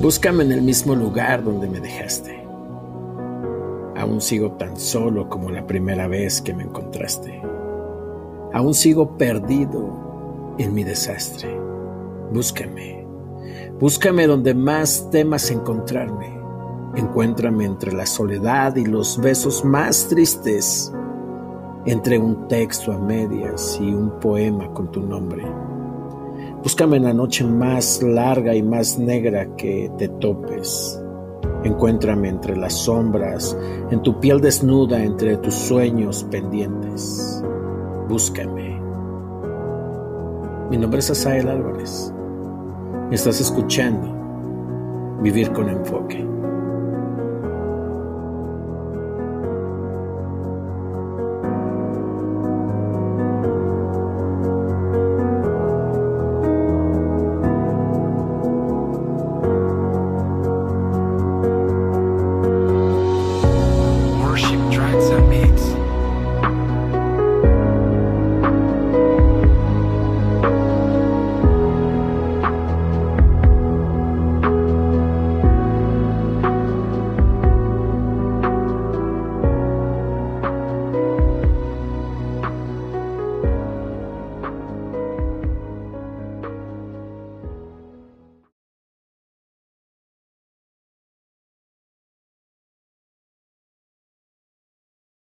Búscame en el mismo lugar donde me dejaste. Aún sigo tan solo como la primera vez que me encontraste. Aún sigo perdido en mi desastre. Búscame. Búscame donde más temas encontrarme. Encuéntrame entre la soledad y los besos más tristes, entre un texto a medias y un poema con tu nombre. Búscame en la noche más larga y más negra que te topes. Encuéntrame entre las sombras, en tu piel desnuda, entre tus sueños pendientes. Búscame. Mi nombre es Asael Álvarez. estás escuchando Vivir con Enfoque.